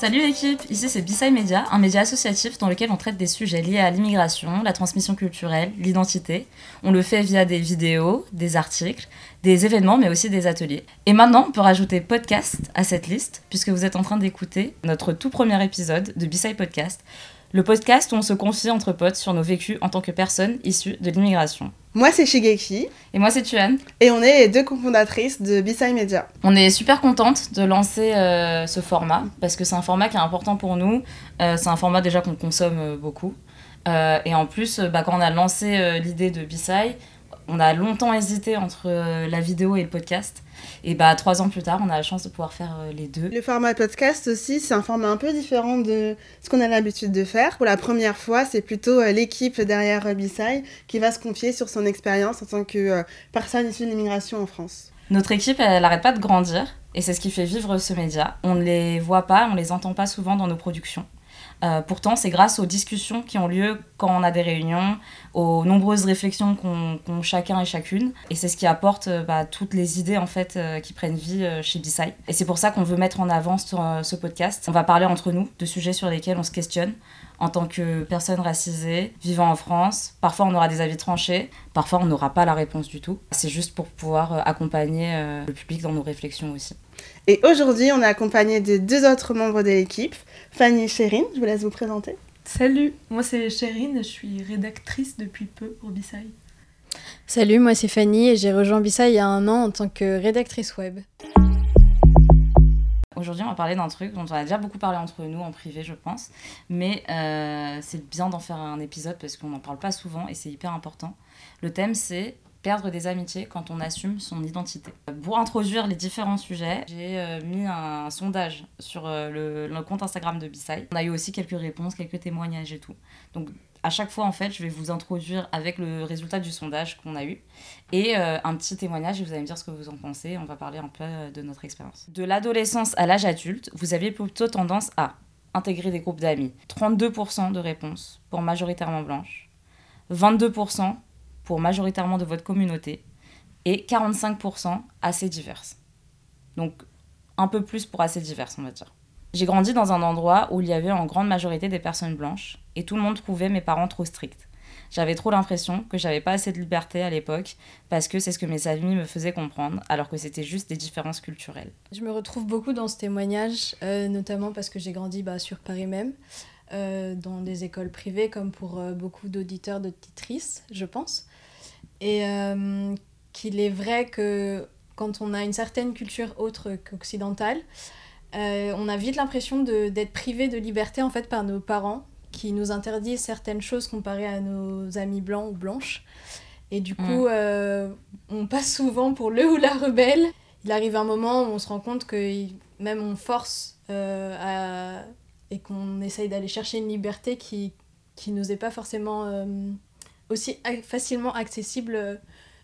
Salut l'équipe, ici c'est B-Side Media, un média associatif dans lequel on traite des sujets liés à l'immigration, la transmission culturelle, l'identité. On le fait via des vidéos, des articles, des événements, mais aussi des ateliers. Et maintenant, on peut rajouter podcast à cette liste, puisque vous êtes en train d'écouter notre tout premier épisode de B-Side Podcast, le podcast où on se confie entre potes sur nos vécus en tant que personnes issues de l'immigration. Moi, c'est Shigeki. Et moi, c'est Tuan. Et on est les deux cofondatrices de B-Side Media. On est super contente de lancer euh, ce format parce que c'est un format qui est important pour nous. Euh, c'est un format déjà qu'on consomme euh, beaucoup. et en plus, bah, quand on a lancé l'idée de B-Side, on a longtemps hésité entre la vidéo et le podcast. Et bah, trois ans plus tard, on a la chance de pouvoir faire euh, les deux. Le format podcast aussi, c'est un format un peu différent de ce qu'on a l'habitude de faire. Pour la première fois, c'est plutôt euh, l'équipe derrière Bissai qui va se confier sur son expérience en tant que euh, personne issue de l'immigration en France. Notre équipe, elle n'arrête pas de grandir et c'est ce qui fait vivre ce média. On ne les voit pas, on ne les entend pas souvent dans nos productions. Euh, pourtant, c'est grâce aux discussions qui ont lieu quand on a des réunions, aux nombreuses réflexions qu'ont chacun et chacune. Et c'est ce qui apporte euh, bah, toutes les idées en fait euh, qui prennent vie chez Bisai. Et c'est pour ça qu'on veut mettre en avant ce podcast. On va parler entre nous de sujets sur lesquels on se questionne en tant que personne racisée vivant en France. Parfois, on aura des avis tranchés, parfois, on n'aura pas la réponse du tout. C'est juste pour pouvoir accompagner le public dans nos réflexions aussi. Et aujourd'hui, on est accompagné de deux autres membres de l'équipe, Fanny et Chérine. Je vous laisse vous présenter. Salut, moi c'est Chérine, je suis rédactrice depuis peu pour Bissai. Salut, moi c'est Fanny et j'ai rejoint Bissai il y a un an en tant que rédactrice web. Aujourd'hui, on va parler d'un truc dont on a déjà beaucoup parlé entre nous en privé, je pense. Mais euh, c'est bien d'en faire un épisode parce qu'on n'en parle pas souvent et c'est hyper important. Le thème, c'est perdre des amitiés quand on assume son identité. Pour introduire les différents sujets, j'ai euh, mis un sondage sur euh, le, compte Instagram de Bissai. On a eu aussi quelques réponses, quelques témoignages et tout. À chaque fois, en fait, je vais vous introduire avec le résultat du sondage qu'on a eu et euh, un petit témoignage et vous allez me dire ce que vous en pensez. On va parler un peu de notre expérience. De l'adolescence à l'âge adulte, vous aviez plutôt tendance à intégrer des groupes d'amis. 32% de réponses pour majoritairement blanches. 22% pour majoritairement de votre communauté et 45% assez diverses. Donc un peu plus pour assez diverses, on va dire. J'ai grandi dans un endroit où il y avait en grande majorité des personnes blanches et tout le monde trouvait mes parents trop stricts. J'avais trop l'impression que j'avais pas assez de liberté à l'époque parce que c'est ce que mes amis me faisaient comprendre alors que c'était juste des différences culturelles. Je me retrouve beaucoup dans ce témoignage, euh, notamment parce que j'ai grandi bah, sur Paris même, euh, dans des écoles privées comme pour euh, beaucoup d'auditeurs, de titrices, je pense et qu'il est vrai que quand on a une certaine culture autre qu'occidentale, euh, on a vite l'impression d'être privé de liberté en fait par nos parents qui nous interdisent certaines choses comparées à nos amis blancs ou blanches. Et du coup, euh, on passe souvent pour le ou la rebelle. Il arrive un moment où on se rend compte que même on force et qu'on essaye d'aller chercher une liberté qui, qui nous est pas forcément aussi facilement accessible euh,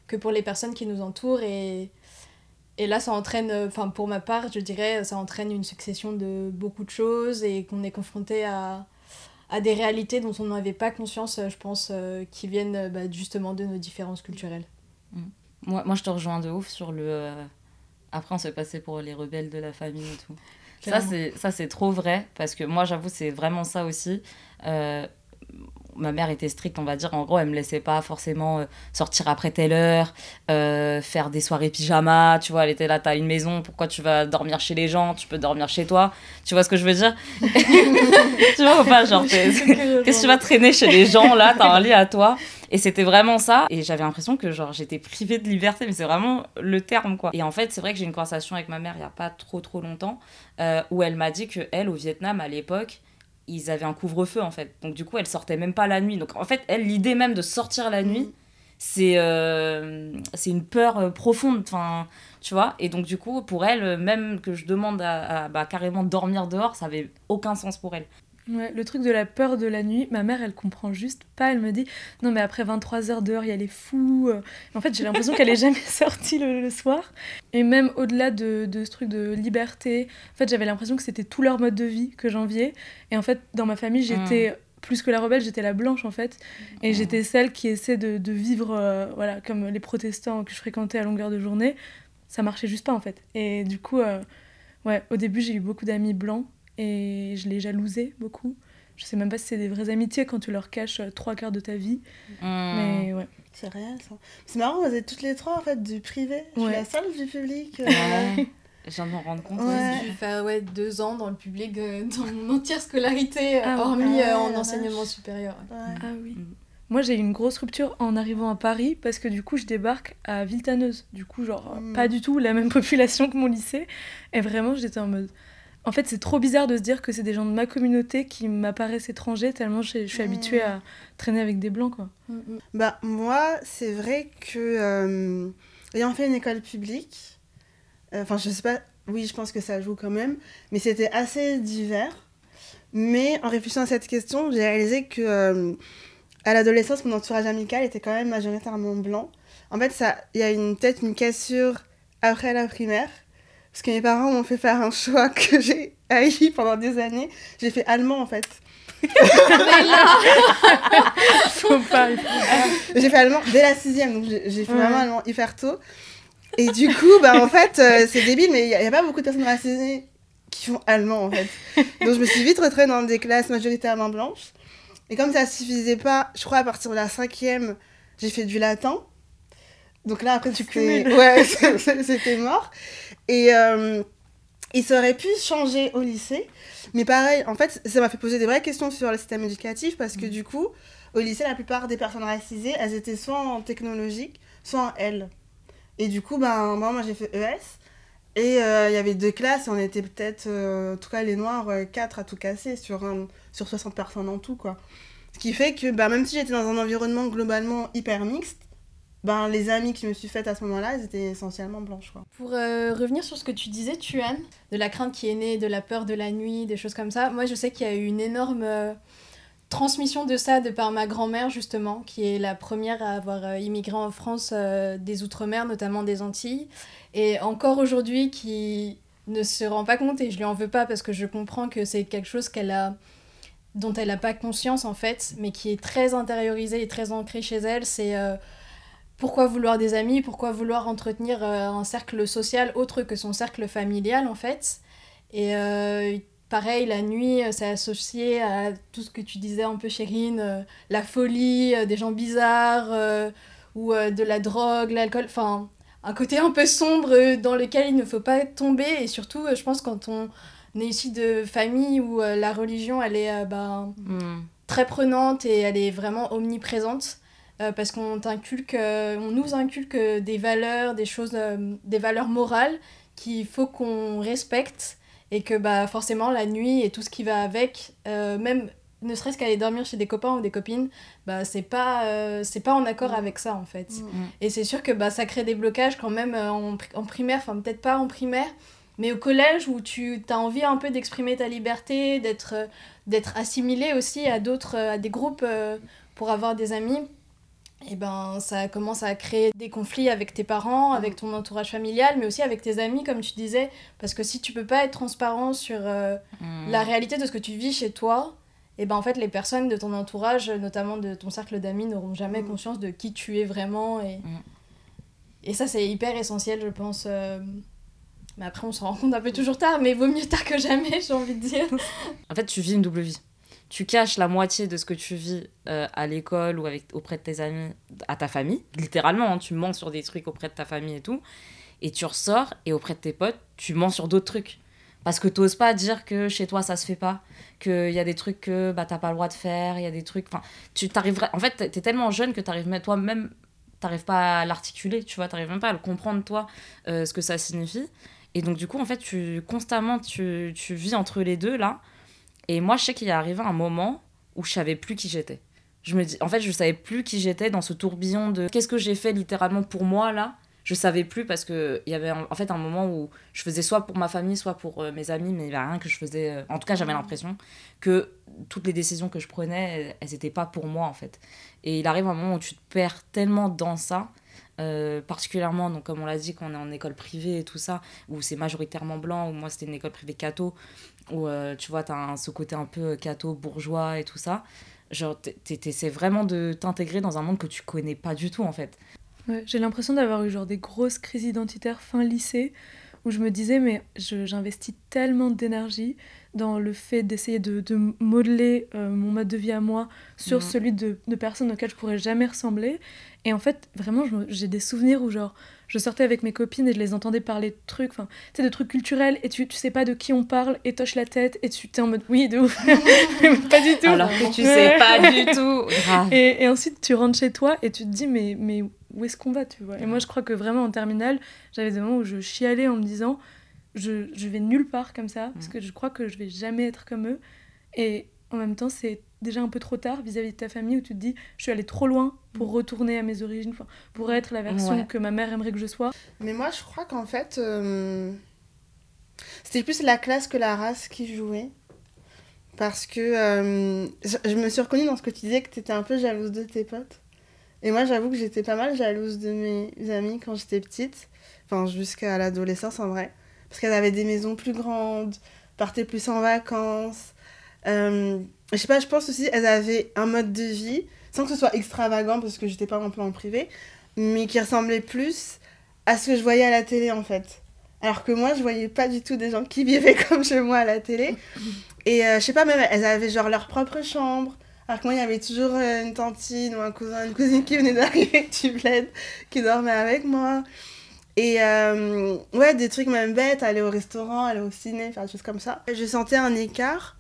que pour les personnes qui nous entourent. Et, et là, ça entraîne, euh, enfin pour ma part, je dirais, ça entraîne une succession de beaucoup de choses et qu'on est confronté à, à des réalités dont on n'avait pas conscience, euh, je pense, qui viennent bah, justement de nos différences culturelles. Mmh. Moi, moi, je te rejoins de ouf sur le... Après, on s'est passé pour les rebelles de la famille et tout. Ça, c'est trop vrai, parce que moi, j'avoue, c'est vraiment ça aussi ma mère était stricte, on va dire. En gros, elle me laissait pas forcément euh, sortir après telle heure, euh, faire des soirées pyjama. Tu vois, elle était là, t'as une maison, pourquoi tu vas dormir chez les gens? Tu peux dormir chez toi. Tu vois ce que je veux dire? Tu vois ou pas Genre, qu'est-ce que tu vas traîner chez les gens là? T'as un lit à toi. Et c'était vraiment ça. Et j'avais l'impression que genre j'étais privée de liberté, mais c'est vraiment le terme quoi. Et en fait, c'est vrai que j'ai une conversation avec ma mère il y a pas trop trop longtemps euh, où elle m'a dit que elle au Vietnam à l'époque ils avaient un couvre-feu en fait. Donc du coup, elle sortait même pas la nuit. Donc en fait, elle, l'idée même de sortir la nuit, c'est euh, c'est une peur euh, profonde. Enfin, tu vois. Et donc du coup, pour elle, même que je demande à, à bah, carrément dormir dehors, ça avait aucun sens pour elle. Ouais, le truc de la peur de la nuit, ma mère, elle comprend juste pas. Elle me dit Non, mais après 23 heures dehors, il y a les fous. En fait, j'ai l'impression qu'elle est jamais sortie le, soir. Et même au-delà de, de, ce truc de liberté, en fait, j'avais l'impression que c'était tout leur mode de vie que j'enviais. Et en fait, dans ma famille, j'étais. Hmm. Plus que la rebelle, j'étais la blanche en fait. Et hmm. j'étais celle qui essaie de, de vivre euh, voilà, comme les protestants que je fréquentais à longueur de journée, ça marchait juste pas en fait. Et du coup, euh, ouais, au début, j'ai eu beaucoup d'amis blancs et je les jalousais beaucoup. Je sais même pas si c'est des vraies amitiés quand tu leur caches euh, trois quarts de ta vie. Hmm. Mais ouais. C'est réel ça. C'est marrant, vous êtes toutes les trois en fait du privé. Je suis Ouais. la seule du public. euh, Ouais. Je viens de m'en rendre compte. Ouais. J'ai fait ouais, deux ans dans le public euh, dans mon entière scolarité, euh, Ah hormis Ah euh, en enseignement supérieur. ouais. Ah oui. Mm. Moi, j'ai eu une grosse rupture en arrivant à Paris parce que du coup, je débarque à Villetaneuse. Du coup, genre, Mm. pas du tout la même population que mon lycée. Et vraiment, j'étais en mode. En fait, c'est trop bizarre de se dire que c'est des gens de ma communauté qui m'apparaissent étrangers tellement je, je suis Mm. habituée à traîner avec des blancs, quoi. Mm, mm. Bah, moi, c'est vrai que, euh, ayant fait une école publique, euh, enfin, je sais pas, oui, je pense que ça joue quand même, mais c'était assez divers. Mais en réfléchissant à cette question, j'ai réalisé que, euh, à l'adolescence, mon entourage amical était quand même majoritairement blanc. En fait, ça, il y a une, peut-être une cassure après la primaire, parce que mes parents m'ont fait faire un choix que j'ai haï pendant des années. J'ai fait allemand, en fait. Faut pas. J'ai fait allemand dès la sixième, donc j'ai fait Ouais. vraiment allemand hyper tôt. Et du coup, bah, en fait, euh, c'est débile, mais il n'y a, pas beaucoup de personnes racisées qui font allemand, en fait. Donc je me suis vite retrouvée dans des classes majoritairement blanches. Et comme ça ne suffisait pas, je crois à partir de la cinquième, j'ai fait du latin. Donc là, après, cumules. ouais, c'était mort. Et euh, il aurait pu changer au lycée. Mais pareil, en fait, ça m'a fait poser des vraies questions sur le système éducatif parce que du coup, au lycée, la plupart des personnes racisées, elles étaient soit en technologique, soit en L. Et du coup, ben, moi, moi j'ai fait ES. Et euh, il y avait deux classes, et on était peut-être, euh, en tout cas les noirs, euh, quatre à tout casser sur, un, sur 60 personnes en tout, quoi. Ce qui fait que ben, même si j'étais dans un environnement globalement hyper mixte, ben, les amis que je me suis faites à ce moment-là, elles étaient essentiellement blanches, quoi. Pour euh, revenir sur ce que tu disais, Tuan, de la crainte qui est née, de la peur de la nuit, des choses comme ça, moi je sais qu'il y a eu une énorme euh, transmission de ça de par ma grand-mère justement, qui est la première à avoir euh, immigré en France des Outre-mer, notamment des Antilles, et encore aujourd'hui qui ne se rend pas compte, et je lui en veux pas parce que je comprends que c'est quelque chose qu'elle a dont elle n'a pas conscience en fait, mais qui est très intériorisé et très ancré chez elle, c'est pourquoi vouloir des amis, pourquoi vouloir entretenir euh, un cercle social autre que son cercle familial en fait. Et euh, pareil, la nuit, euh, c'est associé à tout ce que tu disais un peu, Chérine, euh, la folie, euh, des gens bizarres, euh, ou de la drogue, l'alcool, enfin un côté un peu sombre dans lequel il ne faut pas tomber. Et surtout, je pense quand on est issu de famille où la religion, elle est Hmm. très prenante et elle est vraiment omniprésente euh, parce qu'on t'inculque, euh, on nous inculque des valeurs, des choses, euh, des valeurs morales qu'il faut qu'on respecte et que bah forcément la nuit et tout ce qui va avec, euh, même ne serait-ce qu'aller dormir chez des copains ou des copines, bah c'est pas euh, c'est pas en accord Mm. avec ça en fait. Mm. Et c'est sûr que bah, ça crée des blocages quand même euh, en, en primaire, enfin peut-être pas en primaire, mais au collège où tu as envie un peu d'exprimer ta liberté, d'être euh, d'être assimilé aussi à d'autres, euh, à des groupes euh, pour avoir des amis. Et ben ça commence à créer des conflits avec tes parents, avec ton entourage familial, mais aussi avec tes amis comme tu disais, parce que si tu peux pas être transparent sur euh, Hmm. la réalité de ce que tu vis chez toi, et ben en fait les personnes de ton entourage, notamment de ton cercle d'amis, n'auront jamais Mm. conscience de qui tu es vraiment et Mm. et ça c'est hyper essentiel je pense. euh, Mais après on s'en rend compte un peu toujours tard, mais vaut mieux tard que jamais j'ai envie de dire. En fait, tu vis une double vie. Tu caches la moitié de ce que tu vis euh, à l'école ou avec, auprès de tes amis, à ta famille. Littéralement, hein, tu mens sur des trucs auprès de ta famille et tout. Et tu ressors et auprès de tes potes, tu mens sur d'autres trucs. Parce que t'oses pas dire que chez toi ça se fait pas, qu'il y a des trucs que bah, t'as pas le droit de faire, il y a des trucs. Enfin, tu t'arriverais. En fait, t'es tellement jeune que t'arrives même toi-même, t'arrives pas à l'articuler, tu vois, t'arrives même pas à le comprendre toi, euh, ce que ça signifie. Et donc, du coup, en fait, tu constamment, tu, tu vis entre les deux là. Et moi, je sais qu'il est arrivé un moment où je savais plus qui j'étais. Je me dis, en fait, je savais plus qui j'étais dans ce tourbillon de qu'est-ce que j'ai fait littéralement pour moi là? Je savais plus parce que il y avait en fait un moment où je faisais soit pour ma famille, soit pour euh, mes amis, mais il y avait rien que je faisais. euh, en tout cas, j'avais l'impression que toutes les décisions que je prenais, elles- elles étaient pas pour moi en fait. Et il arrive un moment où tu te perds tellement dans ça. euh, particulièrement donc comme on l'a dit quand on est en école privée et tout ça où c'est majoritairement blanc où moi c'était une école privée catho où euh, tu vois, tu as ce côté un peu catho, bourgeois et tout ça. Genre, t'es- t'essaies vraiment de t'intégrer dans un monde que tu connais pas du tout, en fait. Ouais, j'ai l'impression d'avoir eu genre des grosses crises identitaires fin lycée où je me disais mais j'investis tellement d'énergie dans le fait d'essayer de, de, modeler euh, mon mode de vie à moi sur celui de, de, personnes auxquelles je pourrais jamais ressembler. Et en fait, vraiment, j'ai des souvenirs où genre je sortais avec mes copines et je les entendais parler de trucs, enfin, tu sais, de trucs culturels et tu, tu sais pas de qui on parle et toches la tête et tu t'es en mode oui, de ouf, pas du tout. Alors que tu sais pas du tout. Et, et, ensuite, tu rentres chez toi et tu te dis mais, mais où est-ce qu'on va, tu vois? Et moi, je crois que vraiment en terminale, j'avais des moments où je chialais en me disant je, je vais nulle part comme ça parce mm. que je crois que je vais jamais être comme eux. Et en même temps, c'est déjà un peu trop tard vis-à-vis de ta famille où tu te dis je suis allée trop loin pour mm. retourner à mes origines, pour être la version que ma mère aimerait que je sois. Mais moi je crois qu'en fait euh, c'était plus la classe que la race qui jouait. Parce que euh, je, me suis reconnue dans ce que tu disais que tu étais un peu jalouse de tes potes. Et moi j'avoue que j'étais pas mal jalouse de mes amis quand j'étais petite. Enfin jusqu'à l'adolescence en vrai. Parce qu'elles avaient des maisons plus grandes, partaient plus en vacances. Euh, je sais pas, je pense aussi elles avaient un mode de vie, sans que ce soit extravagant, parce que j'étais pas un peu en privé, mais qui ressemblait plus à ce que je voyais à la télé en fait. Alors que moi, je voyais pas du tout des gens qui vivaient comme chez moi à la télé. Et euh, je sais pas, même elles avaient genre leur propre chambre. Alors que moi, il y avait toujours euh, une tantine ou un cousin, une cousine qui venait d'arriver du bled, qui dormait avec moi. Et euh, ouais, des trucs même bêtes, aller au restaurant, aller au ciné, faire des choses comme ça. Je sentais un écart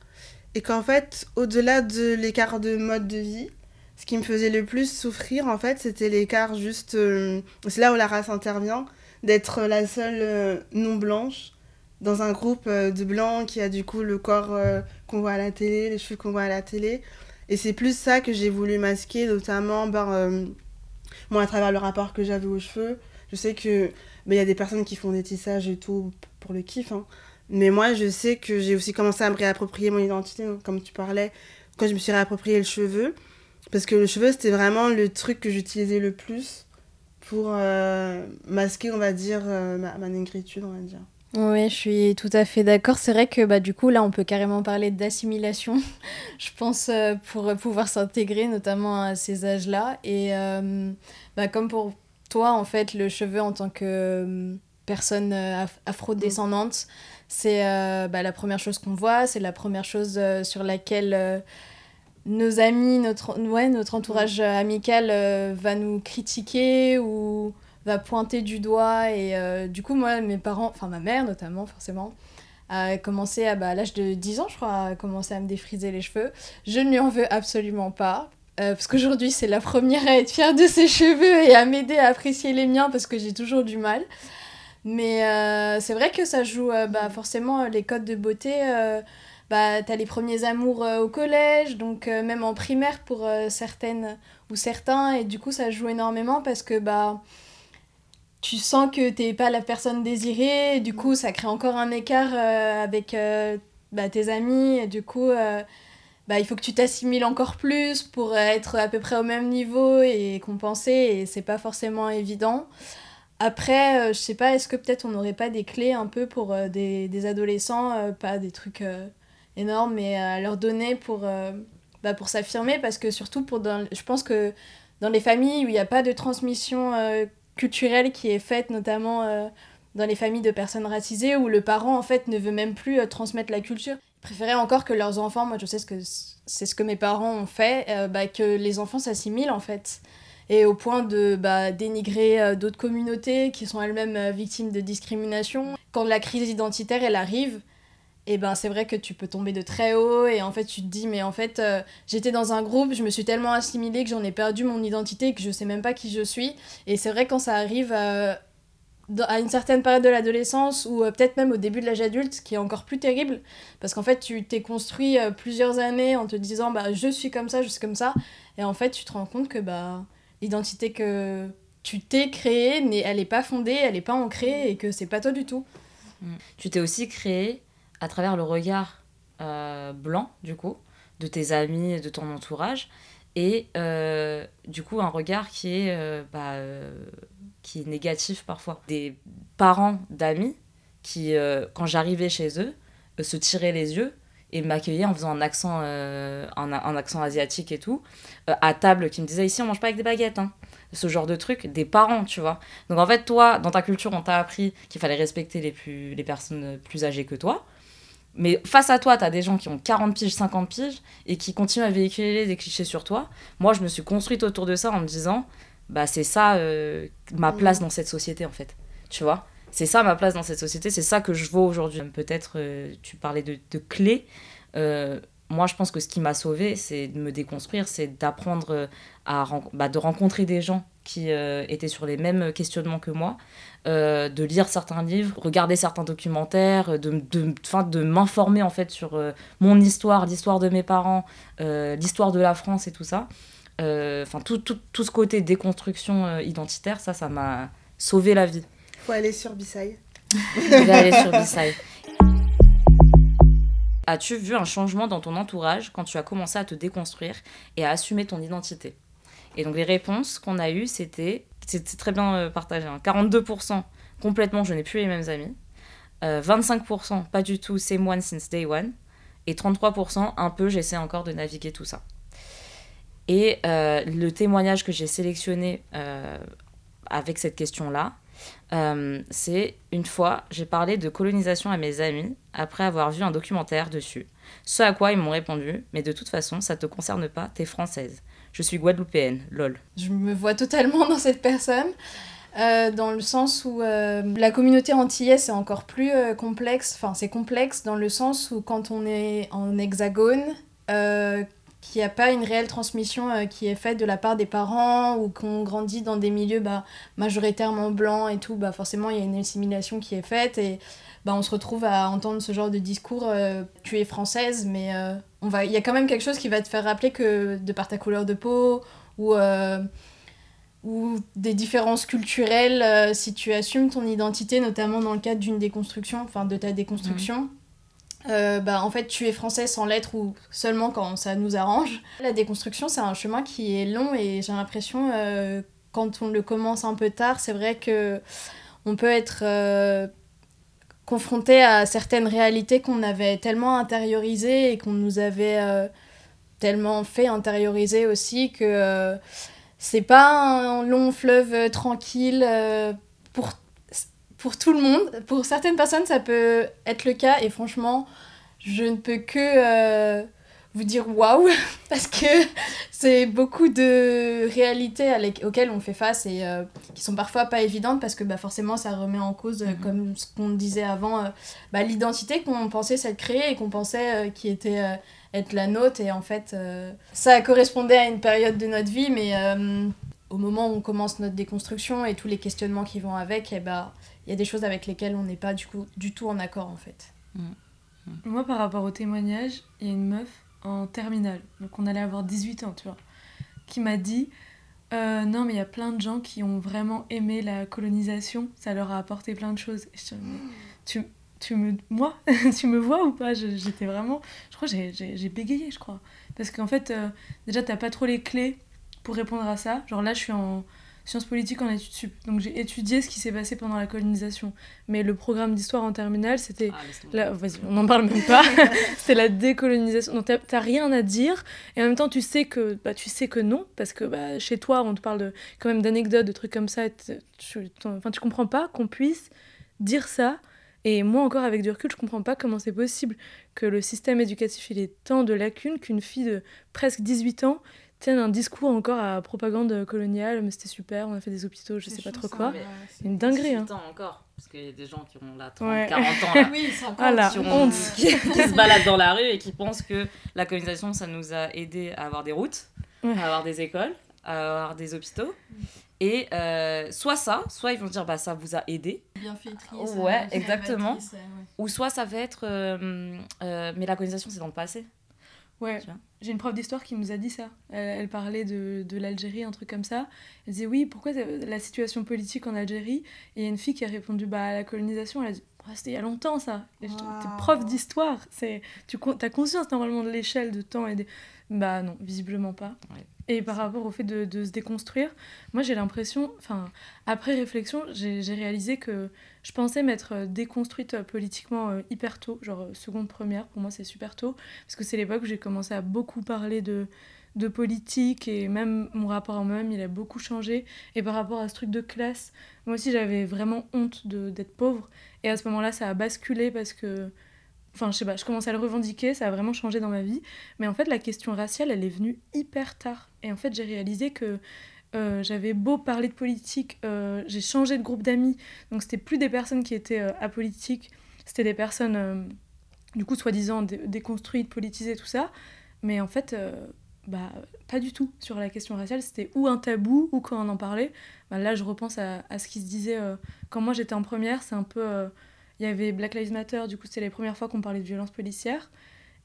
et qu'en fait, au-delà de l'écart de mode de vie, ce qui me faisait le plus souffrir, en fait, c'était l'écart juste. Euh, c'est là où la race intervient, d'être la seule euh, non-blanche dans un groupe euh, de blancs qui a du coup le corps qu'on voit à la télé, les cheveux qu'on voit à la télé. Et c'est plus ça que j'ai voulu masquer, notamment ben, moi à travers le rapport que j'avais aux cheveux. Je sais que ben, il y a des personnes qui font des tissages et tout pour le kiff, hein. Mais moi, je sais que j'ai aussi commencé à me réapproprier mon identité, comme tu parlais, quand je me suis réapproprié le cheveu. Parce que le cheveu, c'était vraiment le truc que j'utilisais le plus pour euh, masquer, on va dire, euh, ma, ma, négritude, on va dire. Oui, je suis tout à fait d'accord. C'est vrai que bah, du coup, là, on peut carrément parler d'assimilation, je pense, euh, pour pouvoir s'intégrer, notamment à ces âges-là. Et bah, comme pour toi, en fait, le cheveu en tant que personne afro-descendante, c'est euh, bah, la première chose qu'on voit, c'est la première chose euh, sur laquelle euh, nos amis, notre, ouais, notre entourage amical va nous critiquer ou va pointer du doigt. Et du coup, moi, mes parents, enfin ma mère notamment, forcément, a commencé à, bah, à l'âge de 10 ans, je crois, a commencé à me défriser les cheveux. Je ne lui en veux absolument pas. parce qu'aujourd'hui, c'est la première à être fière de ses cheveux et à m'aider à apprécier les miens parce que j'ai toujours du mal. Mais euh, c'est vrai que ça joue euh, bah, forcément les codes de beauté. Euh, bah, t'as les premiers amours au collège, donc même en primaire pour certaines ou certains, et du coup ça joue énormément parce que bah, tu sens que t'es pas la personne désirée, du coup ça crée encore un écart avec bah, tes amis, du coup bah, il faut que tu t'assimiles encore plus pour être à peu près au même niveau et compenser, et c'est pas forcément évident. Après, euh, je sais pas, est-ce que peut-être on n'aurait pas des clés un peu pour euh, des, des, adolescents, euh, pas des trucs énormes, mais à leur donner pour, bah, pour s'affirmer Parce que surtout, pour dans, je pense que dans les familles où il n'y a pas de transmission culturelle qui est faite, notamment dans les familles de personnes racisées, où le parent en fait ne veut même plus transmettre la culture, ils encore que leurs enfants, moi je sais ce que c'est ce que mes parents ont fait, bah, que les enfants s'assimilent en fait et au point de bah, dénigrer euh, d'autres communautés qui sont elles-mêmes euh, victimes de discrimination. Quand la crise identitaire, elle arrive, et eh ben c'est vrai que tu peux tomber de très haut et en fait tu te dis mais en fait euh, j'étais dans un groupe, je me suis tellement assimilée que j'en ai perdu mon identité que je sais même pas qui je suis et c'est vrai quand ça arrive à une certaine période de l'adolescence ou peut-être même au début de l'âge adulte qui est encore plus terrible parce qu'en fait tu t'es construit plusieurs années en te disant bah je suis comme ça, je suis comme ça et en fait tu te rends compte que bah l'identité que tu t'es créée, mais elle n'est pas fondée, elle n'est pas ancrée et que c'est pas toi du tout. Mm. Tu t'es aussi créé à travers le regard euh, blanc, du coup, de tes amis, de ton entourage, et euh, du coup un regard qui est, euh, bah, qui est négatif parfois. Des parents d'amis qui, quand j'arrivais chez eux, se tiraient les yeux et m'accueillait en faisant un accent, euh, un, accent asiatique et tout, euh, à table, qui me disait ici on mange pas avec des baguettes. Hein. ce genre de truc des parents, tu vois. Donc en fait, toi, dans ta culture, on t'a appris qu'il fallait respecter les, plus, les personnes plus âgées que toi. Mais face à toi, tu as des gens qui ont 40 piges, 50 piges et qui continuent à véhiculer des clichés sur toi. Moi, je me suis construite autour de ça en me disant, bah c'est ça euh, ma Mm. place dans cette société en fait. Tu vois? C'est ça ma place dans cette société, c'est ça que je vaux aujourd'hui. Peut-être, euh, tu parlais de, de clés. Euh, moi, je pense que ce qui m'a sauvée, c'est de me déconstruire, c'est d'apprendre euh, à bah, de rencontrer des gens qui étaient sur les mêmes questionnements que moi, de lire certains livres, regarder certains documentaires, de, de, de m'informer en fait sur mon histoire, l'histoire de mes parents, l'histoire de la France et tout ça. Enfin, tout, tout, tout ce côté déconstruction identitaire, ça, ça m'a sauvé la vie. Faut aller sur Bissaï. Je vais aller sur Bissaï. As-tu vu un changement dans ton entourage quand tu as commencé à te déconstruire et à assumer ton identité? Et donc les réponses qu'on a eues, c'était, c'est très bien euh, partagé, hein. 42% complètement je n'ai plus les mêmes amis, Euh, 25% pas du tout c'est one since day one, et 33% un peu j'essaie encore de naviguer tout ça. Et euh, le témoignage que j'ai sélectionné euh, avec cette question-là, euh, c'est une fois, j'ai parlé de colonisation à mes amis après avoir vu un documentaire dessus. Ce à quoi ils m'ont répondu, mais de toute façon, ça te concerne pas, t'es française. Je suis guadeloupéenne, lol. Je me vois totalement dans cette personne, euh, dans le sens où euh, la communauté antillaise est encore plus complexe. Enfin, c'est complexe dans le sens où quand on est en hexagone, qu'il n'y a pas une réelle transmission euh, qui est faite de la part des parents ou qu'on grandit dans des milieux bah, majoritairement blancs et tout, bah, forcément il y a une assimilation qui est faite et bah, on se retrouve à entendre ce genre de discours euh, tu es française mais euh, on va il y a quand même quelque chose qui va te faire rappeler que de par ta couleur de peau ou ou des différences culturelles si tu assumes ton identité notamment dans le cadre d'une déconstruction enfin de ta déconstruction euh, bah, en fait, tu es français sans l'être ou seulement quand ça nous arrange. La déconstruction, c'est un chemin qui est long et j'ai l'impression, euh, quand on le commence un peu tard, c'est vrai que on peut être euh, confronté à certaines réalités qu'on avait tellement intériorisées et qu'on nous avait tellement fait intérioriser aussi que c'est pas un long fleuve tranquille pour pour tout le monde. Pour certaines personnes, ça peut être le cas et franchement, je ne peux que euh, vous dire waouh parce que c'est beaucoup de réalités auxquelles on fait face et euh, qui sont parfois pas évidentes parce que bah, forcément ça remet en cause, euh, Mhm. comme ce qu'on disait avant, euh, bah, l'identité qu'on pensait s'être créée et qu'on pensait qui était être la nôtre et en fait ça correspondait à une période de notre vie mais au moment où on commence notre déconstruction et tous les questionnements qui vont avec, eh ben, il y a des choses avec lesquelles on n'est pas du, coup, du tout en accord en fait. Moi, par rapport au témoignage, il y a une meuf en terminale, donc on allait avoir 18 ans, tu vois, qui m'a dit euh, Non, mais il y a plein de gens qui ont vraiment aimé la colonisation, ça leur a apporté plein de choses. Et je tu, tu me. Moi Tu me vois ou pas? J'étais vraiment. Je crois que j'ai bégayé, je crois. Parce qu'en fait, euh, déjà, t'as pas trop les clés pour répondre à ça. Genre là, je suis en sciences politiques en études sup, donc j'ai étudié ce qui s'est passé pendant la colonisation. Mais le programme d'histoire en terminale, c'était. Là, vas-y, on n'en parle même pas. c'est la décolonisation. Donc t'as- rien à dire et en même temps tu sais que bah tu sais que non parce que bah, chez toi on te parle de quand même d'anecdotes, de trucs comme ça. tu, enfin tu comprends pas qu'on puisse dire ça. Et moi encore avec du recul, je comprends pas comment c'est possible que le système éducatif il ait tant de lacunes qu'une fille de presque 18 ans tienne un discours encore à propagande coloniale. Mais c'était super, on a fait des hôpitaux, je sais pas trop quoi. Une dinguerie. Hein. 18 ans encore, parce qu'il y a des gens qui ont là 30, Ouais. 40 ans là, Oui, c'est Ah la qui, ont- honte. qui, qui se baladent dans la rue et qui pensent que la colonisation, ça nous a aidé à avoir des routes, Ouais. à avoir des écoles, à avoir des hôpitaux. Et euh, soit ça, soit ils vont dire bah ça vous a aidé, Bienfaitrice. Ouais, euh, exactement. ouais. ou soit ça va être euh, euh, mais la colonisation c'est dans le passé. Ouais, j'ai une prof d'histoire qui nous a dit ça. Elle, elle parlait de, de l'Algérie, un truc comme ça. Elle disait oui, pourquoi la situation politique en Algérie? Et il y a une fille qui a répondu bah la colonisation. Elle a dit Oh, c'était il y a longtemps ça. Dis, T'es prof d'histoire, tu as conscience normalement de l'échelle de temps et des... bah non, visiblement pas. Ouais. Et par rapport au fait de, de se déconstruire, moi j'ai l'impression, enfin après réflexion, j'ai réalisé que je pensais m'être euh, déconstruite euh, politiquement euh, hyper tôt, genre seconde première, pour moi c'est super tôt, parce que c'est l'époque où j'ai commencé à beaucoup parler de, de politique et même mon rapport à moi-même, il a beaucoup changé. Et par rapport à ce truc de classe, moi aussi j'avais vraiment honte d'être pauvre. Et à ce moment-là, ça a basculé parce que, enfin je sais pas, je commençais à le revendiquer, ça a vraiment changé dans ma vie. Mais en fait, la question raciale, elle est venue hyper tard. Et en fait, j'ai réalisé que euh, j'avais beau parler de politique, euh, j'ai changé de groupe d'amis. Donc c'était plus des personnes qui étaient euh, apolitiques, c'était des personnes, du coup, soi-disant déconstruites, politisées, tout ça. Mais en fait, bah, pas du tout sur la question raciale. C'était ou un tabou, ou quand on en parlait. Bah, là, je repense à ce qui se disait quand moi j'étais en première. C'est un peu. Il y avait Black Lives Matter, du coup, c'était les premières fois qu'on parlait de violence policière.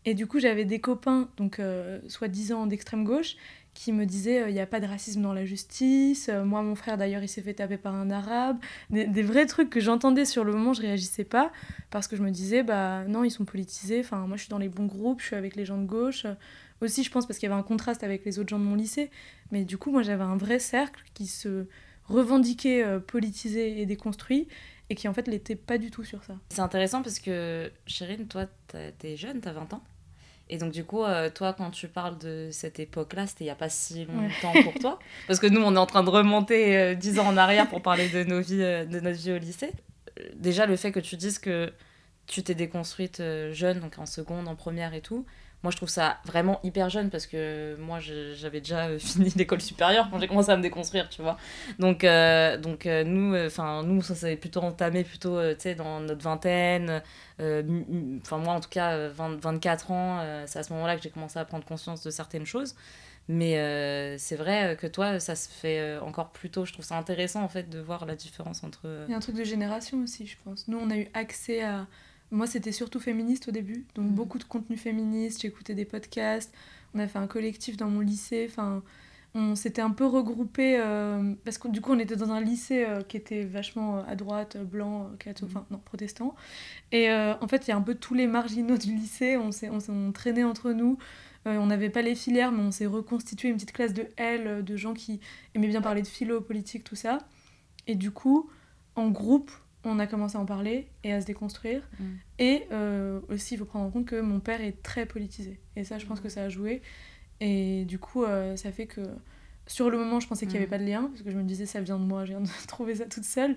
Et du coup, j'avais des copains, donc soi-disant d'extrême gauche, qui me disait il n'y a pas de racisme dans la justice. Euh, moi, mon frère, d'ailleurs, il s'est fait taper par un arabe. Des, vrais trucs que j'entendais sur le moment, je réagissais pas parce que je me disais bah non, ils sont politisés. Enfin, moi, je suis dans les bons groupes, je suis avec les gens de gauche. Aussi, je pense parce qu'il y avait un contraste avec les autres gens de mon lycée. Mais du coup, moi, j'avais un vrai cercle qui se revendiquait euh, politisé et déconstruit et qui en fait l'était pas du tout sur ça. C'est intéressant parce que Chérine, toi, t'es jeune, t'as 20 ans. Et donc, du coup, euh, toi, quand tu parles de cette époque-là, c'était il n'y a pas si longtemps pour toi. Parce que nous, on est en train de remonter euh, dix ans en arrière pour parler de, nos vies, euh, de notre vie au lycée. Déjà, le fait que tu dises que tu t'es déconstruite jeune, donc en seconde, en première et tout, moi je trouve ça vraiment hyper jeune parce que moi j'avais déjà euh, fini l'école supérieure quand j'ai commencé à me déconstruire tu vois donc euh, donc euh, nous enfin nous ça s'est plutôt entamé plutôt tu sais dans notre vingtaine enfin moi en tout cas 24 ans c'est à ce moment-là que j'ai commencé à prendre conscience de certaines choses mais c'est vrai que toi, ça se fait encore plus tôt. Je trouve ça intéressant en fait de voir la différence entre. Il y a un truc de génération aussi, je pense. Nous, on a eu accès à, moi, c'était surtout féministe au début, donc mhm. beaucoup de contenu féministe, j'écoutais des podcasts, on a fait un collectif dans mon lycée, enfin, on s'était un peu regroupé euh, parce que du coup, on était dans un lycée euh, qui était vachement euh, à droite, blanc, catho, mhm. enfin, non, protestant. Et en fait, il y a un peu tous les marginaux du lycée, on s'est on, traîné entre nous. on n'avait pas les filières, mais on s'est reconstitué une petite classe de L, de gens qui aimaient bien parler de philo, politique, tout ça. Et du coup, en groupe, on a commencé à en parler et à se déconstruire. Mm. Et euh, aussi, il faut prendre en compte que mon père est très politisé. Et ça, je pense mm. que ça a joué. Et du coup, euh, ça fait que sur le moment, je pensais qu'il n'y avait mm. pas de lien, parce que je me disais, ça vient de moi, je viens de trouver ça toute seule.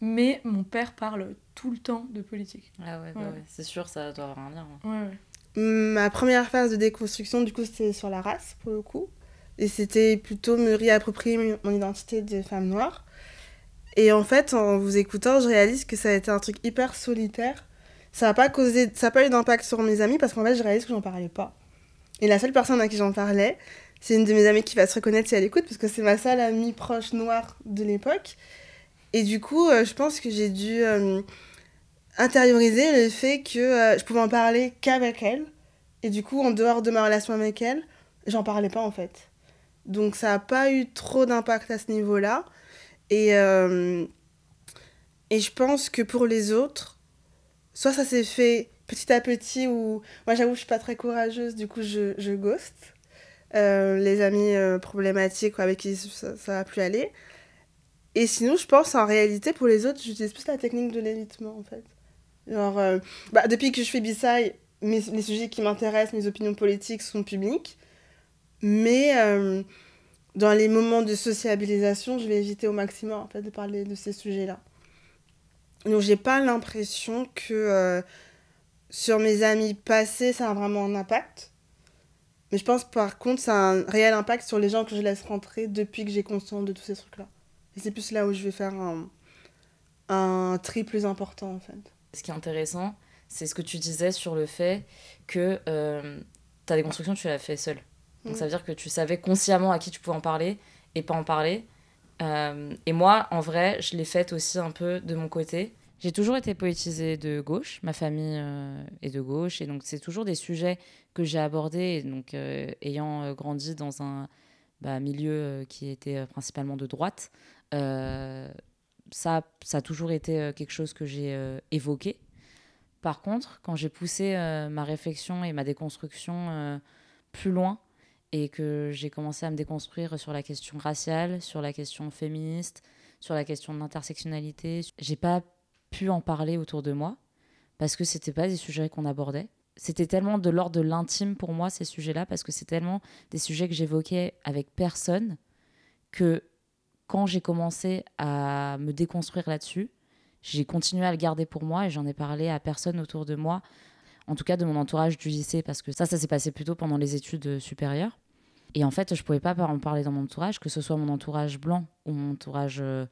Mais mon père parle tout le temps de politique. Ah ouais, bah ouais. c'est sûr, ça doit avoir un lien. Ouais, Ma première phase de déconstruction, du coup, c'était sur la race, pour le coup. Et c'était plutôt me réapproprier mon identité de femme noire. Et en fait, en vous écoutant, je réalise que ça a été un truc hyper solitaire. Ça n'a pas causé, ça pas eu d'impact sur mes amis parce qu'en fait, je réalise que j'en parlais pas. Et la seule personne à qui j'en parlais, c'est une de mes amies qui va se reconnaître si elle écoute parce que c'est ma seule amie proche noire de l'époque. Et du coup, euh, je pense que j'ai dû euh, intérioriser le fait que euh, je pouvais en parler qu'avec elle. Et du coup, en dehors de ma relation avec elle, j'en parlais pas en fait. Donc ça n'a pas eu trop d'impact à ce niveau-là. Et, euh, et je pense que pour les autres, soit ça s'est fait petit à petit, ou moi j'avoue je suis pas très courageuse, du coup je, je ghost. Euh, les amis euh, problématiques avec qui ça, ça va plus aller. Et sinon, je pense en réalité, pour les autres, j'utilise plus la technique de l'évitement en fait. Genre, bah, depuis que je fais B-Side, les sujets qui m'intéressent, mes opinions politiques sont publics. Mais dans les moments de sociabilisation, je vais éviter au maximum en fait, de parler de ces sujets-là. Donc j'ai pas l'impression que euh, sur mes amis passés, ça a vraiment un impact. Mais je pense par contre, ça a un réel impact sur les gens que je laisse rentrer depuis que j'ai conscience de tous ces trucs-là. Et c'est plus là où je vais faire un, un tri plus important en fait. Ce qui est intéressant, c'est ce que tu disais sur le fait que euh, ta déconstruction, tu l'as fait seule. Donc mm. ça veut dire que tu savais consciemment à qui tu pouvais en parler et pas en parler. Euh, et moi, en vrai, je l'ai faite aussi un peu de mon côté. J'ai toujours été poétisée de gauche, ma famille euh, est de gauche, et donc c'est toujours des sujets que j'ai abordés, donc euh, ayant grandi dans un bah, milieu qui était principalement de droite, ça, ça a toujours été quelque chose que j'ai évoqué. Par contre, quand j'ai poussé ma réflexion et ma déconstruction plus loin, et que j'ai commencé à me déconstruire sur la question raciale, sur la question féministe, sur la question de l'intersectionnalité. J'ai pas pu en parler autour de moi parce que c'était pas des sujets qu'on abordait. c'était tellement de l'ordre de l'intime pour moi, ces sujets-là, parce que c'est tellement des sujets que j'évoquais avec personne que quand j'ai commencé à me déconstruire là-dessus, j'ai continué à le garder pour moi et j'en ai parlé à personne autour de moi, en tout cas de mon entourage du lycée, parce que ça, ça s'est passé plutôt pendant les études supérieures. Et en fait, je pouvais pas en parler dans mon entourage, que ce soit mon entourage blanc ou mon entourage euh,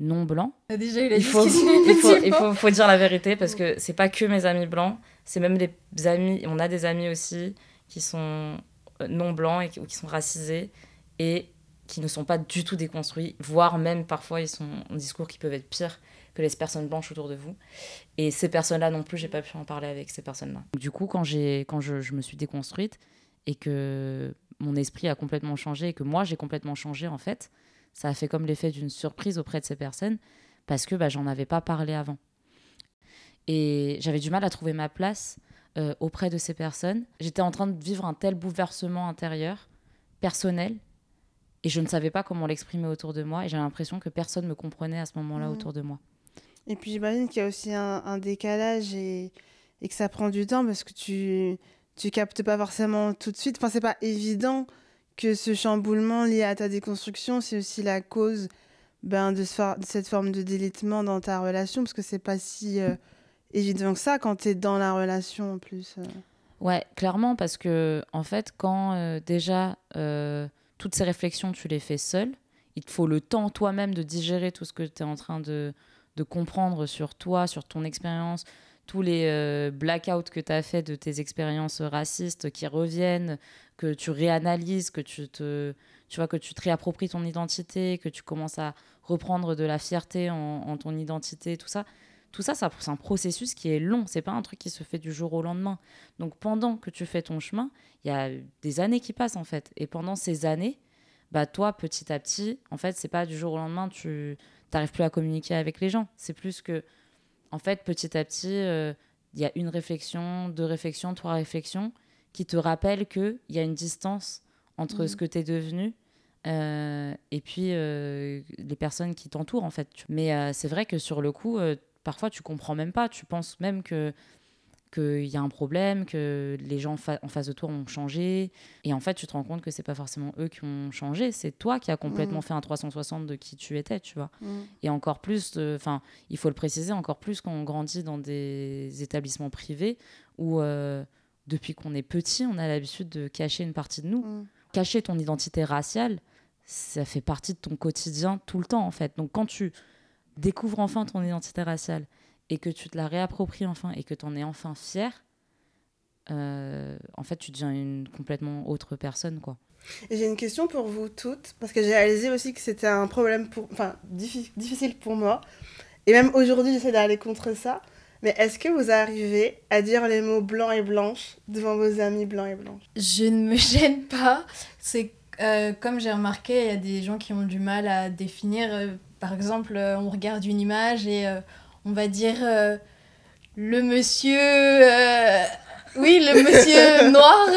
non blanc. Ah, déjà, il, a il, faut, il, faut, il faut, faut, dire la vérité parce que c'est pas que mes amis blancs, c'est même des amis, on a des amis aussi qui sont euh, non blancs et qui, ou qui sont racisés et qui ne sont pas du tout déconstruits, voire même parfois ils sont en discours qui peuvent être pires que les personnes blanches autour de vous. Et ces personnes-là non plus, j'ai pas pu en parler avec ces personnes-là. Du coup, quand, quand je, je me suis déconstruite et que mon esprit a complètement changé et que moi j'ai complètement changé en fait, ça a fait comme l'effet d'une surprise auprès de ces personnes parce que bah, j'en avais pas parlé avant. Et j'avais du mal à trouver ma place euh, auprès de ces personnes. J'étais en train de vivre un tel bouleversement intérieur, personnel, et je ne savais pas comment l'exprimer autour de moi. Et j'avais l'impression que personne me comprenait à ce moment-là mmh. autour de moi. Et puis j'imagine qu'il y a aussi un, décalage et, que ça prend du temps parce que tu tu captes pas forcément tout de suite. Enfin, c'est pas évident que ce chamboulement lié à ta déconstruction, c'est aussi la cause ben, de, ce, de, cette forme de délitement dans ta relation, parce que c'est pas si euh, évident que ça quand tu es dans la relation en plus. Euh. Ouais, clairement, parce que en fait, quand euh, déjà toutes ces réflexions, tu les fais seul, il te faut le temps toi-même de digérer tout ce que tu es en train de, de comprendre sur toi, sur ton expérience, tous les euh, blackouts que tu as fait de tes expériences racistes qui reviennent, que tu réanalyses, que tu te, tu vois, que tu te réappropries ton identité, que tu commences à reprendre de la fierté en, ton identité, tout ça. Tout ça, ça c'est un processus qui est long. C'est pas un truc qui se fait du jour au lendemain. Donc pendant que tu fais ton chemin, il y a des années qui passent en fait. Et pendant ces années, bah toi, petit à petit, en fait, c'est pas du jour au lendemain, tu n'arrives plus à communiquer avec les gens. C'est plus que en fait, petit à petit, euh, il y a une réflexion, deux réflexions, trois réflexions qui te rappellent qu'il y a une distance entre ce mhm. que tu es devenu euh, et puis euh, les personnes qui t'entourent, en fait. Mais c'est vrai que sur le coup, parfois, tu comprends même pas. Tu penses même que qu'il y a un problème, que les gens en face de toi ont changé. Et en fait, tu te rends compte que c'est pas forcément eux qui ont changé, c'est toi qui as complètement mm. fait un 360 de qui tu étais, tu vois. Mm. Et encore plus, enfin, il faut le préciser, encore plus quand on grandit dans des établissements privés où, euh, depuis qu'on est petit, on a l'habitude de cacher une partie de nous. Mm. Cacher ton identité raciale, ça fait partie de ton quotidien tout le temps, en fait. Donc, quand tu découvres enfin ton identité raciale et que tu te la réappropries enfin et que tu en es enfin fier, euh, en fait, tu deviens une complètement autre personne, quoi. J'ai une question pour vous toutes, parce que j'ai réalisé aussi que c'était un problème pour, enfin, difficile pour moi. Et même aujourd'hui, j'essaie d'aller contre ça. Mais est-ce que vous arrivez à dire les mots blanc et blanche devant vos amis blancs et blanches? Je ne me gêne pas. C'est euh, comme j'ai remarqué, il y a des gens qui ont du mal à définir. Euh, par exemple, on regarde une image et on va dire, euh, le monsieur... Euh, oui, le monsieur noir.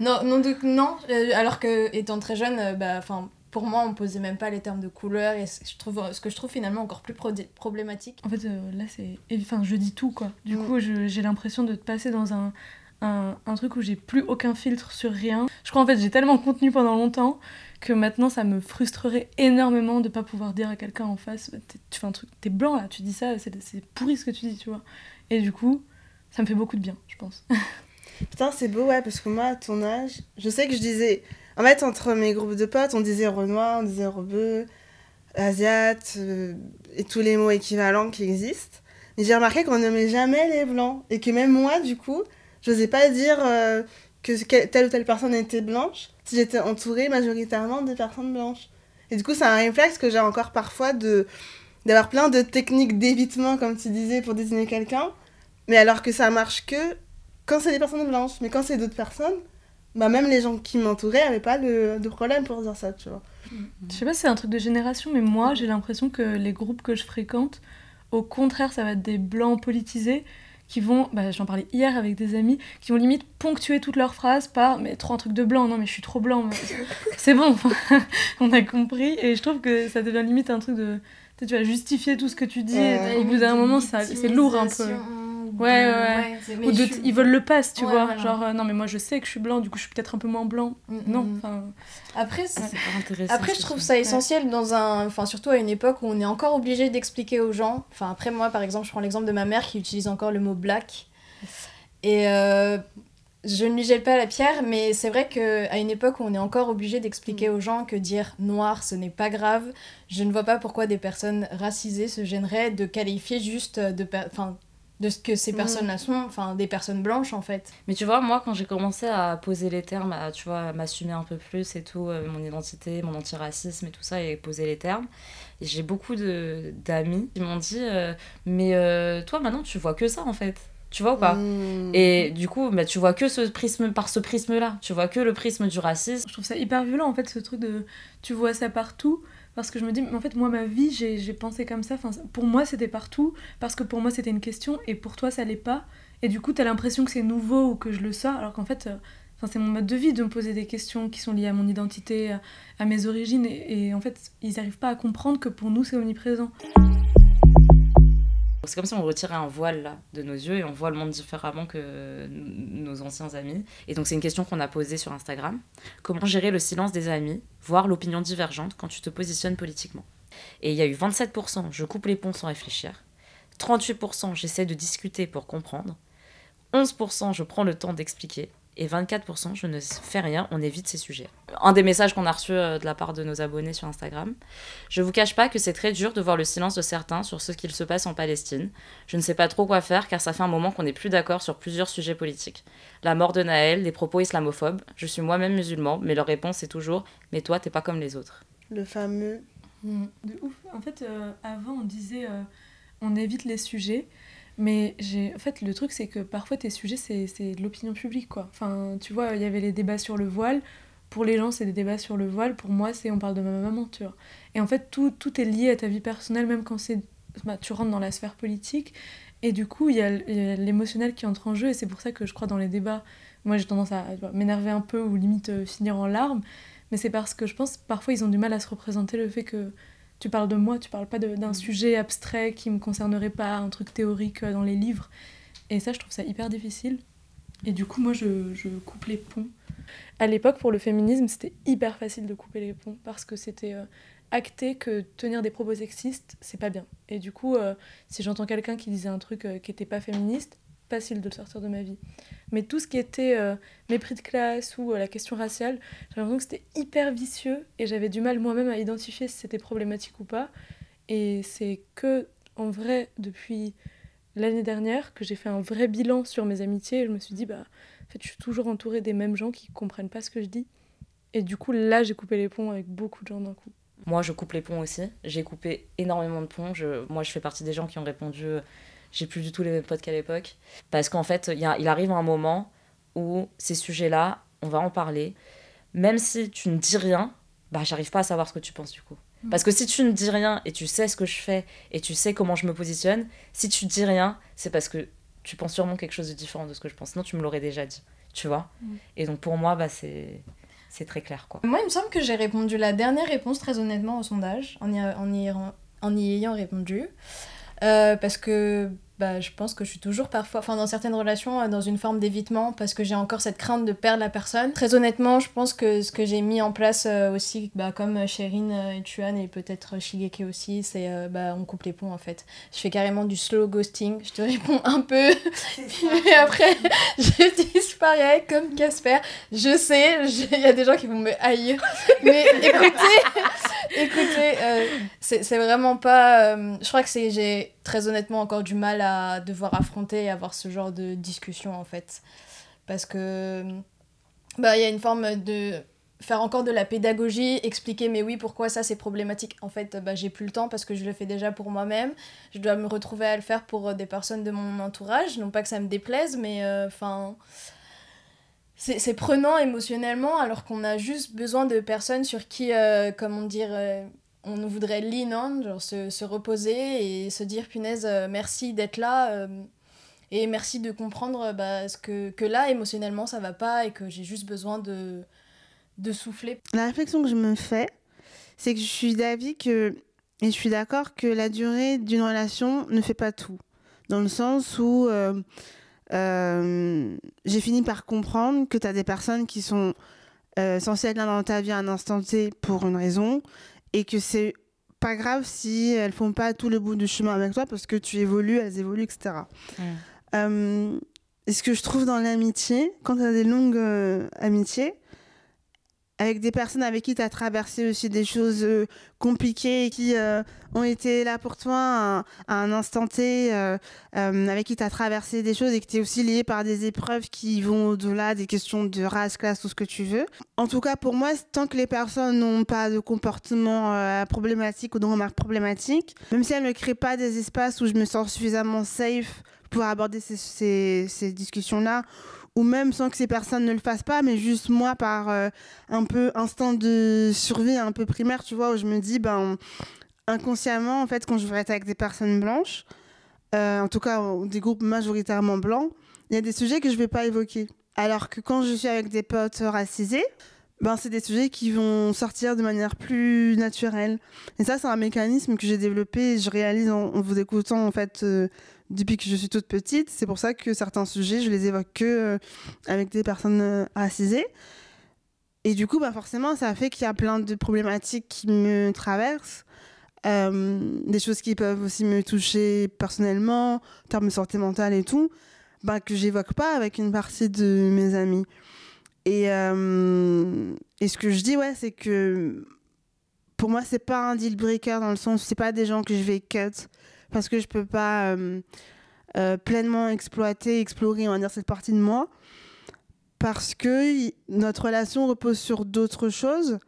non, non, non euh, alors que étant très jeune, bah, pour moi, on posait même pas les termes de couleur et je trouve, ce que je trouve finalement encore plus problématique. En fait, là, c'est. Enfin, je dis tout, quoi. Du mm. coup, j'ai l'impression de te passer dans un, un, un truc où j'ai plus aucun filtre sur rien. Je crois, en fait, j'ai tellement contenu pendant longtemps que maintenant ça me frustrerait énormément de pas pouvoir dire à quelqu'un en face tu fais un truc t'es blanc là tu dis ça c'est pourri ce que tu dis tu vois. Et du coup ça me fait beaucoup de bien je pense. Putain c'est beau ouais parce que moi à ton âge je sais que je disais en fait entre mes groupes de potes on disait renoir on disait rebeu asiate euh, et tous les mots équivalents qui existent. Mais j'ai remarqué qu'on nommait jamais les blancs et que même moi du coup j'osais pas dire euh, que telle ou telle personne était blanche si j'étais entourée majoritairement de personnes blanches. Et du coup, c'est un réflexe que j'ai encore parfois de d'avoir plein de techniques d'évitement, comme tu disais, pour désigner quelqu'un, mais alors que ça marche que quand c'est des personnes blanches. Mais quand c'est d'autres personnes, bah même les gens qui m'entouraient n'avaient pas de, problème pour dire ça, tu vois. Je sais pas si c'est un truc de génération, mais moi, j'ai l'impression que les groupes que je fréquente, au contraire, ça va être des blancs politisés qui vont, bah, j'en parlais hier avec des amis, qui vont limite ponctuer toutes leurs phrases par mais trop un truc de blanc, non mais je suis trop blanc, c'est bon, on a compris, et je trouve que ça devient limite un truc de. Tu vas justifier tout ce que tu dis, et au bout d'un moment, c'est lourd un peu. Ouais, ouais. c'est- mais Ou de suis- ils veulent le pass, tu Ouais, vois. voilà. Genre, euh, non, mais moi je sais que je suis blanc, du coup je suis peut-être un peu moins blanc. Mm, Non, mm. enfin. Après, c'est- intéressant. Après, je trouve ça essentiel dans un. Enfin, surtout à une époque où on est encore obligé d'expliquer aux gens. Enfin, après, moi, par exemple, je prends l'exemple de ma mère qui utilise encore le mot black. Et euh, je ne lui jette pas la pierre, mais c'est vrai qu'à une époque où on est encore obligé d'expliquer aux gens que dire noir, ce n'est pas grave, je ne vois pas pourquoi des personnes racisées se gêneraient de qualifier juste de. Enfin, de ce que ces Mm. personnes-là sont, enfin des personnes blanches en fait. Mais tu vois, moi, quand j'ai commencé à poser les termes, à, tu vois, à m'assumer un peu plus et tout, euh, mon identité, mon antiracisme et tout ça, et poser les termes, et j'ai beaucoup de- d'amis qui m'ont dit euh, Mais euh, toi, maintenant, tu vois que ça, en fait. Tu vois ou pas? Mmh. Et du coup, bah, tu vois que ce prisme, par ce prisme-là. Tu vois que le prisme du racisme. Je trouve ça hyper violent en fait ce truc de tu vois ça partout parce que je me dis mais en fait moi ma vie j'ai pensé comme ça. Pour moi c'était partout parce que pour moi c'était une question et pour toi ça l'est pas. Et du coup t'as l'impression que c'est nouveau ou que je le sors alors qu'en fait euh, c'est mon mode de vie de me poser des questions qui sont liées à mon identité à, mes origines. Et, en fait ils arrivent pas à comprendre que pour nous c'est omniprésent C'est comme si on retirait un voile là, de nos yeux et on voit le monde différemment que nos anciens amis. Et donc c'est une question qu'on a posée sur Instagram. Comment gérer le silence des amis, voire l'opinion divergente quand tu te positionnes politiquement? Et il y a eu 27% je coupe les ponts sans réfléchir, 38% j'essaie de discuter pour comprendre, 11% je prends le temps d'expliquer et 24% je ne fais rien, on évite ces sujets. Un des messages qu'on a reçus euh, de la part de nos abonnés sur Instagram, je vous cache pas que c'est très dur de voir le silence de certains sur ce qu'il se passe en Palestine. Je ne sais pas trop quoi faire car ça fait un moment qu'on n'est plus d'accord sur plusieurs sujets politiques. La mort de Naël, des propos islamophobes. Je suis moi-même musulman, mais leur réponse est toujours Mais toi, t'es pas comme les autres. Le fameux. De ouf. En fait, euh, avant, on disait euh, on évite les sujets. Mais j'ai... en fait, le truc, c'est que parfois, tes sujets, c'est, de l'opinion publique, quoi. Enfin, tu vois, il y avait les débats sur le voile. Pour les gens, c'est des débats sur le voile. Pour moi, c'est on parle de ma maman, tu vois. Et en fait, tout, tout est lié à ta vie personnelle, même quand c'est... bah, tu rentres dans la sphère politique. Et du coup, il y a, l'émotionnel qui entre en jeu. Et c'est pour ça que je crois dans les débats, moi, j'ai tendance à m'énerver un peu ou limite euh, finir en larmes. Mais c'est parce que je pense parfois ils ont du mal à se représenter le fait que tu parles de moi, tu parles pas de- d'un sujet abstrait qui me concernerait pas, un truc théorique euh, dans les livres. Et ça, je trouve ça hyper difficile. Et du coup, moi, je, je coupe les ponts. À l'époque, pour le féminisme, c'était hyper facile de couper les ponts parce que c'était euh, acté que tenir des propos sexistes, c'est pas bien. Et du coup, euh, si j'entends quelqu'un qui disait un truc euh, qui était pas féministe, facile de sortir de ma vie. Mais tout ce qui était euh, mépris de classe ou euh, la question raciale, j'ai l'impression que c'était hyper vicieux et j'avais du mal moi-même à identifier si c'était problématique ou pas. Et c'est que, en vrai, depuis l'année dernière, que j'ai fait un vrai bilan sur mes amitiés et je me suis dit, bah, en fait, je suis toujours entourée des mêmes gens qui comprennent pas ce que je dis. Et du coup, là, j'ai coupé les ponts avec beaucoup de gens d'un coup. Moi, je coupe les ponts aussi. J'ai coupé énormément de ponts. Moi, je fais partie des gens qui ont répondu j'ai plus du tout les mêmes potes qu'à l'époque. Parce qu'en fait, il y a- il arrive un moment où ces sujets-là, on va en parler. Même si tu ne dis rien, bah, j'arrive pas à savoir ce que tu penses du coup. Parce que si tu ne dis rien et tu sais ce que je fais et tu sais comment je me positionne, si tu dis rien, c'est parce que tu penses sûrement quelque chose de différent de ce que je pense. Sinon, tu me l'aurais déjà dit. Tu vois Mm. Et donc, pour moi, bah, c'est c'est très clair. quoi. Moi, il me semble que j'ai répondu la dernière réponse très honnêtement au sondage, en y, en y, en y ayant répondu. Euh, parce que bah, je pense que je suis toujours parfois, enfin dans certaines relations, euh, dans une forme d'évitement, parce que j'ai encore cette crainte de perdre la personne. Très honnêtement, je pense que ce que j'ai mis en place euh, aussi, bah, comme Sherine euh, et Tuan et peut-être Shigeke aussi, c'est euh, bah, on coupe les ponts en fait. Je fais carrément du slow ghosting, je te réponds un peu, et après je disparais comme Casper. Je sais, il y a des gens qui vont me haïr, mais écoutez, écoutez, euh, c'est vraiment pas. je crois que c'est j'ai très honnêtement encore du mal à devoir affronter et avoir ce genre de discussion en fait, parce que bah il y a une forme de faire encore de la pédagogie, expliquer mais oui pourquoi ça c'est problématique. En fait, bah, j'ai plus le temps parce que je le fais déjà pour moi-même. Je dois me retrouver à le faire pour euh, des personnes de mon entourage. Non pas que ça me déplaise, mais enfin c'est prenant émotionnellement alors qu'on a juste besoin de personnes sur qui, euh, comment dire, euh, on voudrait lean on, genre se, se reposer et se dire punaise, euh, merci d'être là euh, et merci de comprendre euh, bah, ce que, que là émotionnellement ça va pas et que j'ai juste besoin de, de souffler. La réflexion que je me fais, c'est que je suis d'avis que, et je suis d'accord que la durée d'une relation ne fait pas tout. dans le sens où j'ai fini par comprendre que tu as des personnes qui sont censées être là dans ta vie à un instant T pour une raison et que c'est pas grave si elles font pas tout le bout du chemin avec toi parce que tu évolues, elles évoluent, etc. et ce que je trouve dans l'amitié, quand tu as des longues amitiés, avec des personnes avec qui tu as traversé aussi des choses euh, compliquées et qui euh, ont été là pour toi à, un instant T, euh, avec qui tu as traversé des choses et que tu aussi lié par des épreuves qui vont au-delà des questions de race, classe, tout ce que tu veux. En tout cas, pour moi, tant que les personnes n'ont pas de comportement problématique ou de remarques problématiques, même si elles ne créent pas des espaces où je me sens suffisamment safe pour aborder ces discussions-là, ou même sans que ces personnes ne le fassent pas, mais juste moi par euh, un peu instinct de survie un peu primaire, tu vois, où je me dis, ben, inconsciemment, en fait, quand je vais être avec des personnes blanches, euh, en tout cas des groupes majoritairement blancs, il y a des sujets que je vais pas évoquer. Alors que quand je suis avec des potes racisés, ben, c'est des sujets qui vont sortir de manière plus naturelle. Et ça, c'est un mécanisme que j'ai développé et je réalise en, vous écoutant, en fait, euh, depuis que je suis toute petite. C'est pour ça que certains sujets, je les évoque que euh, avec des personnes euh, racisées. Et du coup, bah, forcément, ça fait qu'il y a plein de problématiques qui me traversent. des choses qui peuvent aussi me toucher personnellement, en termes de santé mentale et tout, bah, que j'évoque pas avec une partie de mes amis. Et, euh, et ce que je dis, ouais, c'est que pour moi, c'est pas un deal breaker dans le sens où c'est pas des gens que je vais cut parce que je peux pas euh, euh, pleinement exploiter, explorer, on va dire, cette partie de moi. Parce que notre relation repose sur d'autres choses,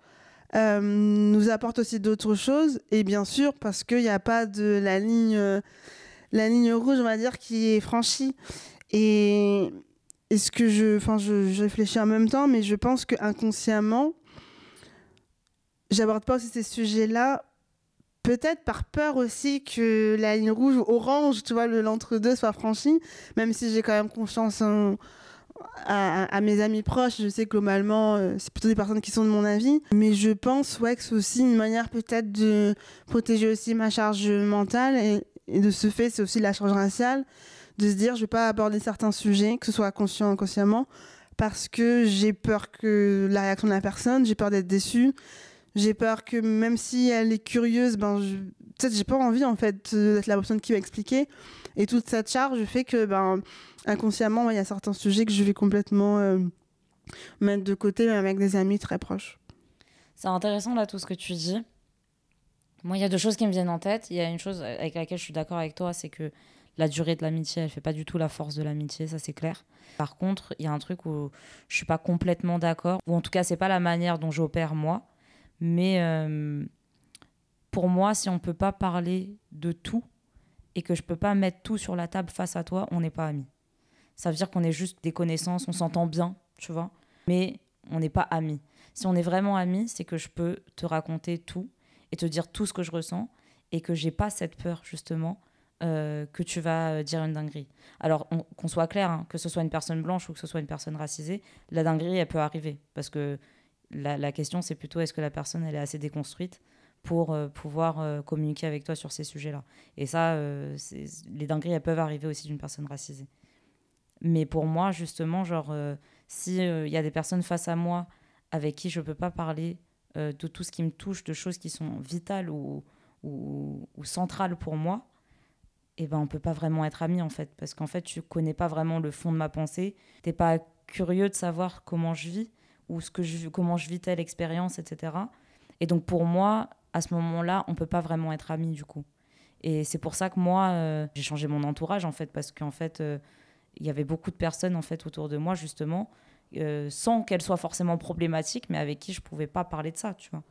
nous apporte aussi d'autres choses, et bien sûr, parce qu'il n'y a pas de la ligne, la ligne rouge, on va dire, qui est franchie. Et, est-ce que je, enfin, je, réfléchis en même temps, mais je pense que inconsciemment, j'aborde pas aussi ces sujets-là. Peut-être par peur aussi que la ligne rouge ou orange, tu vois, l'entre-deux soit franchi, même si j'ai quand même confiance à, mes amis proches. Je sais que globalement, euh, c'est plutôt des personnes qui sont de mon avis. Mais je pense ouais, que c'est aussi une manière peut-être de protéger aussi ma charge mentale. Et, et de ce fait, c'est aussi la charge raciale de se dire je vais pas aborder certains sujets, que ce soit conscient ou inconsciemment, parce que j'ai peur que la réaction de la personne, j'ai peur d'être déçue, j'ai peur que même si elle est curieuse, ben peut-être j'ai pas envie en fait d'être la personne qui va expliquer. Et toute cette charge fait que ben inconsciemment il y a certains sujets que je vais complètement euh, mettre de côté même avec des amis très proches. C'est intéressant là tout ce que tu dis. Moi, il y a deux choses qui me viennent en tête. Il y a une chose avec laquelle je suis d'accord avec toi, c'est que la durée de l'amitié, elle fait pas du tout la force de l'amitié, ça c'est clair. Par contre, il y a un truc où je suis pas complètement d'accord, ou en tout cas c'est pas la manière dont j'opère moi, mais euh, pour moi, si on peut pas parler de tout et que je peux pas mettre tout sur la table face à toi, on n'est pas amis. Ça veut dire qu'on est juste des connaissances, on s'entend bien, tu vois, mais on n'est pas amis. Si on est vraiment amis, c'est que je peux te raconter tout et te dire tout ce que je ressens et que j'ai pas cette peur justement euh, que tu vas euh, dire une dinguerie. Alors, qu'on soit clair, hein, que ce soit une personne blanche ou que ce soit une personne racisée, la dinguerie, elle peut arriver. Parce que la, question, c'est plutôt est-ce que la personne, elle est assez déconstruite pour euh, pouvoir communiquer avec toi sur ces sujets-là? Et ça, les dingueries, elles peuvent arriver aussi d'une personne racisée. Mais pour moi, justement, genre, s'il y a des personnes face à moi avec qui je ne peux pas parler de tout ce qui me touche, de choses qui sont vitales ou, ou, centrales pour moi, eh ben on peut pas vraiment être amis en fait parce qu'en fait tu connais pas vraiment le fond de ma pensée t'es pas curieux de savoir comment je vis ou ce que je comment je vis telle expérience etc et donc pour moi à ce moment-là on peut pas vraiment être amis du coup et c'est pour ça que moi euh, j'ai changé mon entourage en fait parce qu'en fait euh, il y avait beaucoup de personnes en fait autour de moi justement euh, sans qu'elles soient forcément problématiques mais avec qui je pouvais pas parler de ça tu vois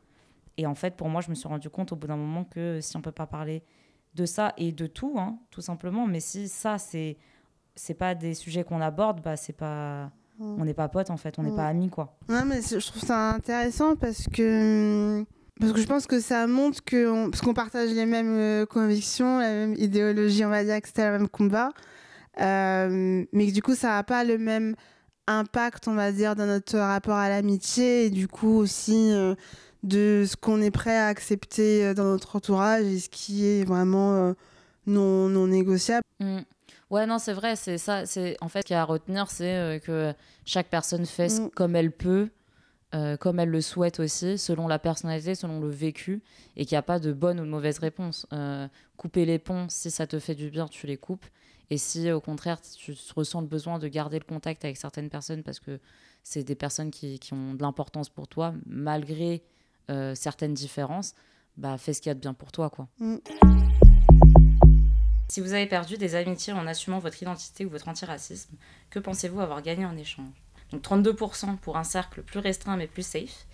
et en fait pour moi je me suis rendu compte au bout d'un moment que si on peut pas parler de ça et de tout, hein, tout simplement. Mais si ça, c'est c'est pas des sujets qu'on aborde, bah c'est pas on n'est pas potes en fait, on n'est pas amis quoi. Ouais, mais je trouve ça intéressant parce que parce que je pense que ça montre que parce qu'on partage les mêmes euh, convictions, la même idéologie, on va dire que c'était le même combat, euh, mais que du coup ça n'a pas le même impact, on va dire, dans notre rapport à l'amitié et du coup aussi euh, de ce qu'on est prêt à accepter dans notre entourage et ce qui est vraiment euh, non, non négociable. Mm. Ouais, non, c'est vrai, c'est ça. C'est en fait, ce qu'il y a à retenir, c'est euh, que chaque personne fait Mm. comme elle peut, euh, comme elle le souhaite aussi, selon la personnalité, selon le vécu, et qu'il n'y a pas de bonne ou de mauvaise réponse. Euh, couper les ponts, si ça te fait du bien, tu les coupes. Et si au contraire, tu ressens le besoin de garder le contact avec certaines personnes parce que c'est des personnes qui, qui ont de l'importance pour toi, malgré euh, certaines différences, bah fais ce qu'il y a de bien pour toi, quoi. Mm. Si vous avez perdu des amitiés en assumant votre identité ou votre antiracisme, que pensez-vous avoir gagné en échange? Donc 32% pour un cercle plus restreint mais plus safe,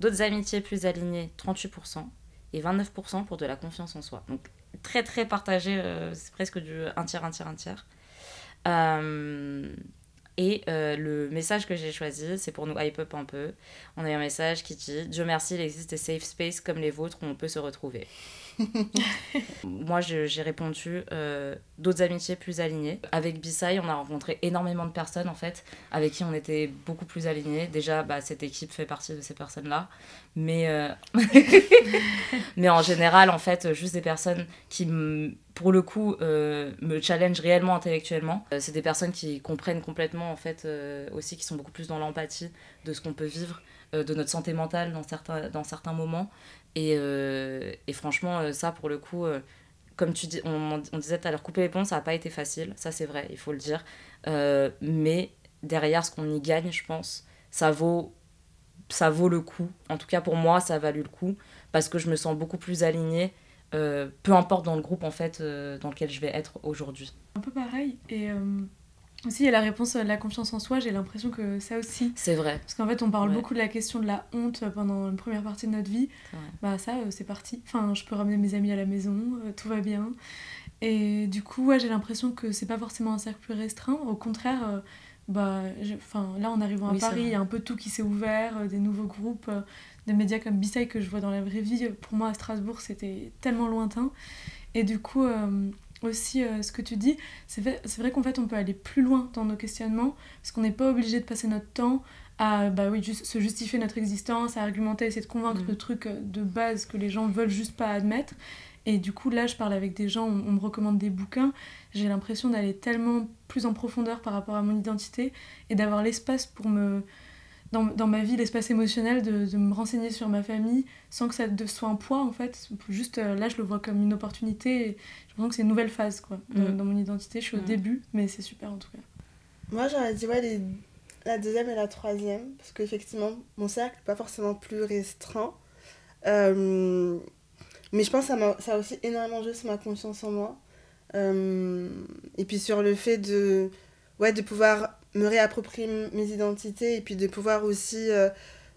d'autres amitiés plus alignées 38% et 29% pour de la confiance en soi. Donc très très partagé, euh, c'est presque du un tiers, un tiers, un tiers. Euh, et euh, le message que j'ai choisi, c'est pour nous hype up un peu. On a un message qui dit Dieu merci, il existe des safe spaces comme les vôtres où on peut se retrouver. Moi, j'ai répondu euh, d'autres amitiés plus alignées. Avec Bisai, on a rencontré énormément de personnes en fait, avec qui on était beaucoup plus alignés. Déjà, bah, cette équipe fait partie de ces personnes-là. Mais, euh, mais en général, en fait, juste des personnes qui, pour le coup, euh, me challenge réellement intellectuellement. Euh, c'est des personnes qui comprennent complètement, en fait, euh, aussi, qui sont beaucoup plus dans l'empathie de ce qu'on peut vivre, de notre santé mentale dans certains, dans certains moments. Et, et franchement, ça, pour le coup, comme tu dis, on, on disait tout à l'heure, couper les ponts, ça n'a pas été facile. Ça, c'est vrai, il faut le dire. Mais derrière, ce qu'on y gagne, je pense, ça vaut, ça vaut le coup. En tout cas, pour moi, ça a valu le coup parce que je me sens beaucoup plus alignée, euh, peu importe dans le groupe, en fait, euh, dans lequel je vais être aujourd'hui. Un peu pareil. Et euh, aussi, il y a la réponse à la confiance en soi. J'ai l'impression que ça aussi. C'est vrai. Parce qu'en fait, on parle Ouais. beaucoup de la question de la honte pendant une première partie de notre vie. Bah, ça, c'est parti. Enfin, je peux ramener mes amis à la maison, tout va bien. Et du coup, ouais, j'ai l'impression que c'est pas forcément un cercle plus restreint. Au contraire, bah, enfin, là, en arrivant à Oui, Paris, il y a un peu tout qui s'est ouvert, euh, des nouveaux groupes, euh, des médias comme Bisay que je vois dans la vraie vie. Pour moi, à Strasbourg, c'était tellement lointain. Et du coup, euh, aussi, euh, ce que tu dis, c'est vrai, c'est vrai qu'en fait, on peut aller plus loin dans nos questionnements, parce qu'on n'est pas obligé de passer notre temps à bah oui, juste se justifier notre existence, à argumenter, essayer de convaincre Mhm. de trucs euh, de base que les gens veulent juste pas admettre. Et du coup, là, je parle avec des gens, on, on me recommande des bouquins. J'ai l'impression d'aller tellement plus en profondeur par rapport à mon identité et d'avoir l'espace pour me. Dans, dans ma vie, l'espace émotionnel, de, de me renseigner sur ma famille sans que ça de- soit un poids en fait. Juste euh, là, je le vois comme une opportunité et j'ai l'impression que c'est une nouvelle phase quoi, dans, Mhm. dans mon identité. Je suis au Mhm. début, mais c'est super en tout cas. Moi, j'aurais dit ouais, les- la deuxième et la troisième, parce qu'effectivement, mon cercle n'est pas forcément plus restreint. Euh, mais je pense que ça, m'a- ça a aussi énormément joué sur ma confiance en moi. Euh, et puis sur le fait de, ouais, de pouvoir me réapproprier mes identités et puis de pouvoir aussi euh,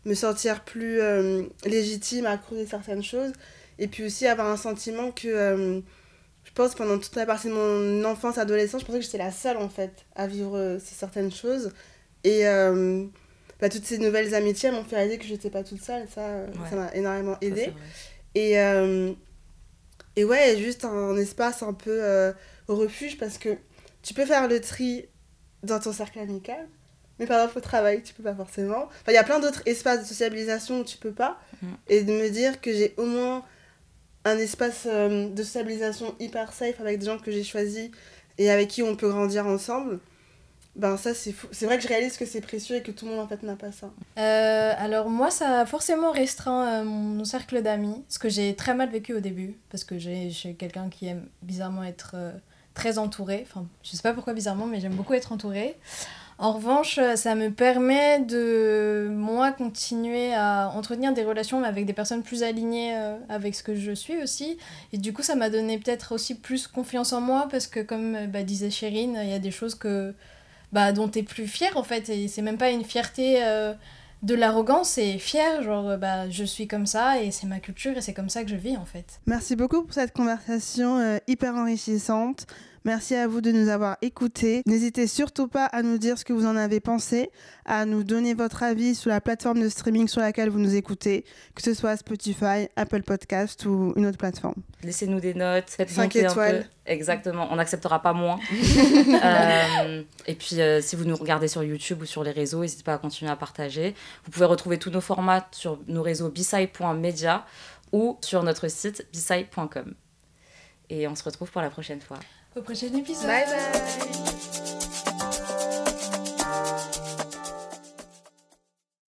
me sentir plus euh, légitime à creuser certaines choses. Et puis aussi avoir un sentiment que, euh, je pense, pendant toute la partie de mon enfance, adolescence, je pensais que j'étais la seule en fait à vivre ces certaines choses. Et bah, toutes ces nouvelles amitiés elles m'ont fait réaliser que je n'étais pas toute seule. Ça, Ouais. ça m'a énormément aidé. Et, et ouais, juste un, espace un peu refuge parce que tu peux faire le tri dans ton cercle amical, mais par exemple au travail, tu peux pas forcément. Enfin, il y a plein d'autres espaces de sociabilisation où tu peux pas. Mhm. Et de me dire que j'ai au moins un espace euh, de sociabilisation hyper safe avec des gens que j'ai choisis et avec qui on peut grandir ensemble. Ben ça c'est fou. C'est vrai que je réalise que c'est précieux et que tout le monde en fait n'a pas ça. Euh, alors moi, ça a forcément restreint euh, mon cercle d'amis, ce que j'ai très mal vécu au début, parce que j'ai je suis quelqu'un qui aime bizarrement être très entouré. Enfin, je sais pas pourquoi bizarrement, mais j'aime beaucoup être entourée. En revanche, euh, ça me permet de, moi, continuer à entretenir des relations avec des personnes plus alignées euh, avec ce que je suis aussi. Et du coup, ça m'a donné peut-être aussi plus confiance en moi, parce que comme euh, bah, disait Chérine, il y a des choses que, bah, dont tu es plus fière, en fait. Et c'est même pas une fierté de l'arrogance, c'est fier, genre, euh, bah, je suis comme ça, et c'est ma culture, et c'est comme ça que je vis, en fait. Merci beaucoup pour cette conversation euh, hyper enrichissante. Merci à vous de nous avoir écoutés. N'hésitez surtout pas à nous dire ce que vous en avez pensé, à nous donner votre avis sur la plateforme de streaming sur laquelle vous nous écoutez, que ce soit Spotify, Apple Podcast ou une autre plateforme. Laissez-nous des notes, faites Cinq monter un étoiles. peu. Exactement, on n'acceptera pas moins. Euh, et puis, euh, si vous nous regardez sur YouTube ou sur les réseaux, n'hésitez pas à continuer à partager. Vous pouvez retrouver tous nos formats sur nos réseaux bisai.media ou sur notre site bisai.com. Et on se retrouve pour la prochaine fois. Au prochain épisode. Bye bye.